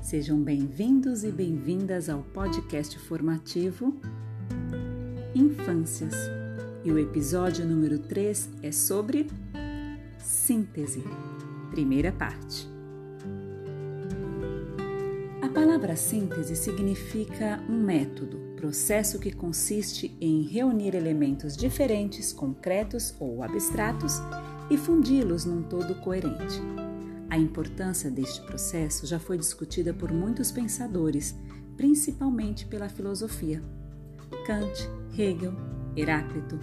Sejam bem-vindos e bem-vindas ao podcast formativo Infâncias. E o episódio número 3 é sobre síntese, primeira parte. A palavra síntese significa um método, processo que consiste em reunir elementos diferentes, concretos ou abstratos e fundi-los num todo coerente. A importância deste processo já foi discutida por muitos pensadores, principalmente pela filosofia. Kant, Hegel, Heráclito.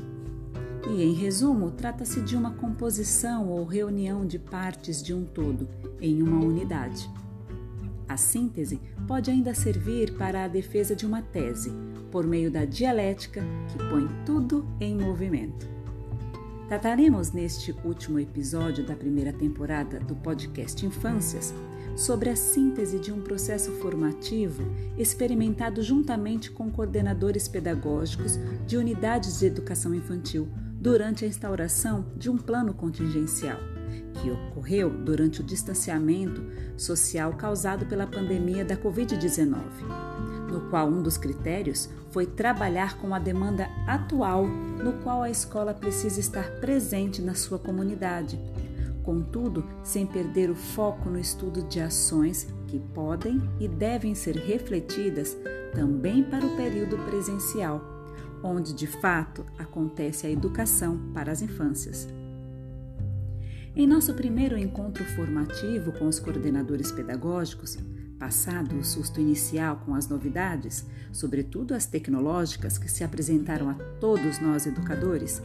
E, em resumo, trata-se de uma composição ou reunião de partes de um todo em uma unidade. A síntese pode ainda servir para a defesa de uma tese, por meio da dialética que põe tudo em movimento. Trataremos neste último episódio da primeira temporada do podcast Infâncias sobre a síntese de um processo formativo experimentado juntamente com coordenadores pedagógicos de unidades de educação infantil durante a instauração de um plano contingencial, que ocorreu durante o distanciamento social causado pela pandemia da Covid-19 no qual um dos critérios foi trabalhar com a demanda atual, no qual a escola precisa estar presente na sua comunidade. Contudo, sem perder o foco no estudo de ações que podem e devem ser refletidas também para o período presencial, onde de fato acontece a educação para as infâncias. Em nosso primeiro encontro formativo com os coordenadores pedagógicos, Passado o susto inicial com as novidades, sobretudo as tecnológicas que se apresentaram a todos nós educadores,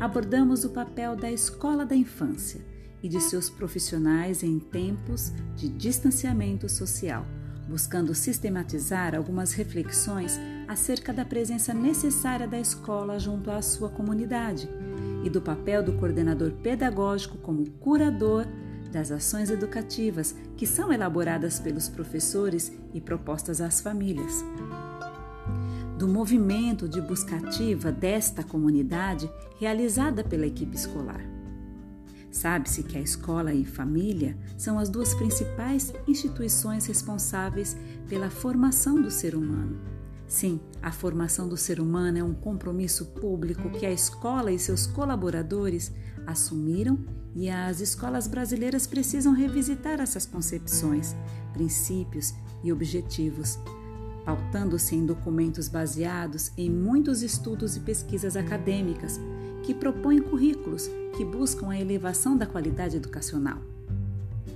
abordamos o papel da escola da infância e de seus profissionais em tempos de distanciamento social, buscando sistematizar algumas reflexões acerca da presença necessária da escola junto à sua comunidade e do papel do coordenador pedagógico como curador das ações educativas que são elaboradas pelos professores e propostas às famílias. Do movimento de busca ativa desta comunidade realizada pela equipe escolar. Sabe-se que a escola e família são as duas principais instituições responsáveis pela formação do ser humano. Sim, a formação do ser humano é um compromisso público que a escola e seus colaboradores assumiram e as escolas brasileiras precisam revisitar essas concepções, princípios e objetivos, pautando-se em documentos baseados em muitos estudos e pesquisas acadêmicas que propõem currículos que buscam a elevação da qualidade educacional.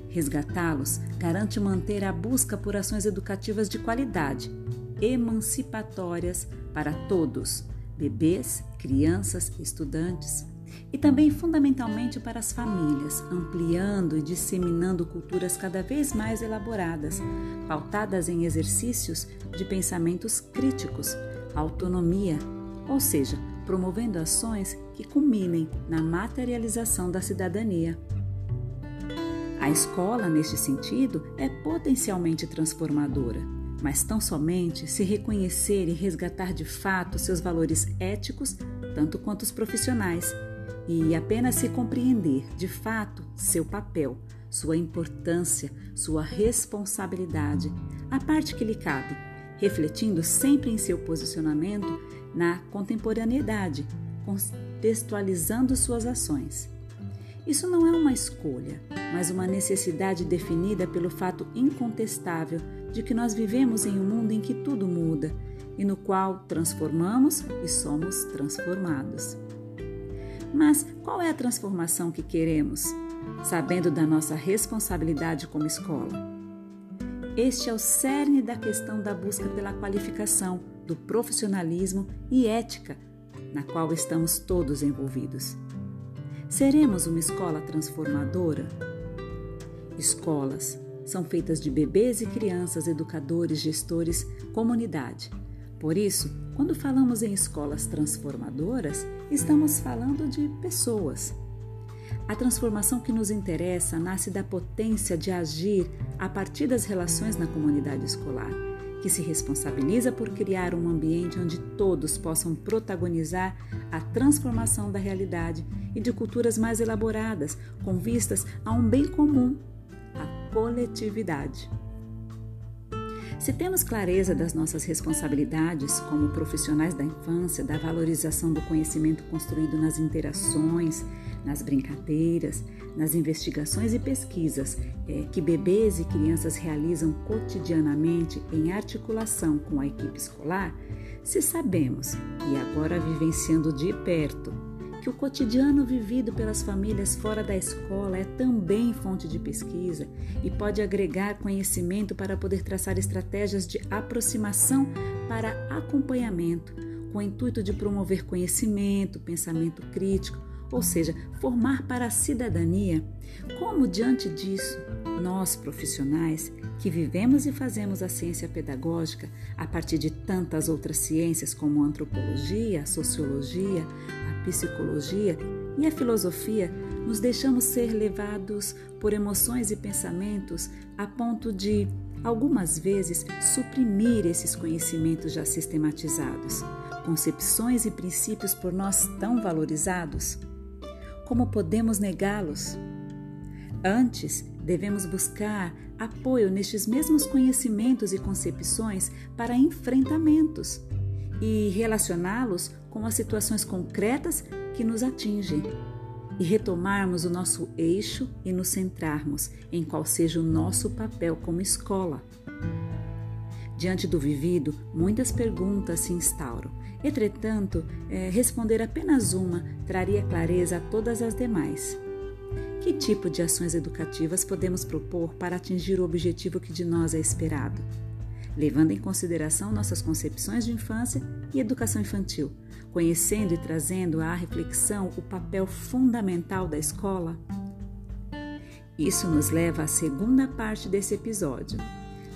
Resgatá-los garante manter a busca por ações educativas de qualidade, emancipatórias para todos, bebês, crianças, estudantes, e também fundamentalmente para as famílias, ampliando e disseminando culturas cada vez mais elaboradas, pautadas em exercícios de pensamentos críticos, autonomia, ou seja, promovendo ações que culminem na materialização da cidadania. A escola, neste sentido, é potencialmente transformadora, mas tão somente se reconhecer e resgatar de fato seus valores éticos, tanto quanto os profissionais e apenas se compreender de fato seu papel, sua importância, sua responsabilidade, a parte que lhe cabe, refletindo sempre em seu posicionamento na contemporaneidade, contextualizando suas ações. Isso não é uma escolha, mas uma necessidade definida pelo fato incontestável de que nós vivemos em um mundo em que tudo muda e no qual transformamos e somos transformados. Mas qual é a transformação que queremos, sabendo da nossa responsabilidade como escola? Este é o cerne da questão da busca pela qualificação, do profissionalismo e ética na qual estamos todos envolvidos. Seremos uma escola transformadora? Escolas são feitas de bebês e crianças, educadores, gestores, comunidade. Por isso, quando falamos em escolas transformadoras, estamos falando de pessoas. A transformação que nos interessa nasce da potência de agir a partir das relações na comunidade escolar, que se responsabiliza por criar um ambiente onde todos possam protagonizar a transformação da realidade e de culturas mais elaboradas, com vistas a um bem comum, coletividade. Se temos clareza das nossas responsabilidades como profissionais da infância, da valorização do conhecimento construído nas interações, nas brincadeiras, nas investigações e pesquisas é, que bebês e crianças realizam cotidianamente em articulação com a equipe escolar, se sabemos, e agora vivenciando de perto, que o cotidiano vivido pelas famílias fora da escola é também fonte de pesquisa e pode agregar conhecimento para poder traçar estratégias de aproximação para acompanhamento, com o intuito de promover conhecimento, pensamento crítico, ou seja, formar para a cidadania. Como diante disso, nós profissionais que vivemos e fazemos a ciência pedagógica a partir de tantas outras ciências como a antropologia, a sociologia, psicologia e a filosofia, nos deixamos ser levados por emoções e pensamentos a ponto de, algumas vezes, suprimir esses conhecimentos já sistematizados, concepções e princípios por nós tão valorizados? Como podemos negá-los? Antes, devemos buscar apoio nestes mesmos conhecimentos e concepções para enfrentamentos e relacioná-los com as situações concretas que nos atingem e retomarmos o nosso eixo e nos centrarmos em qual seja o nosso papel como escola. Diante do vivido, muitas perguntas se instauram. Entretanto, é, responder apenas uma traria clareza a todas as demais. Que tipo de ações educativas podemos propor para atingir o objetivo que de nós é esperado? Levando em consideração nossas concepções de infância e educação infantil, conhecendo e trazendo à reflexão o papel fundamental da escola? Isso nos leva à segunda parte desse episódio,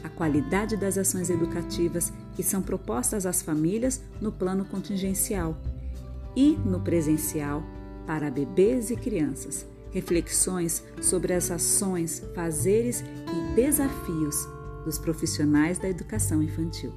a qualidade das ações educativas que são propostas às famílias no plano contingencial e no presencial para bebês e crianças. Reflexões sobre as ações, fazeres e desafios dos profissionais da educação infantil.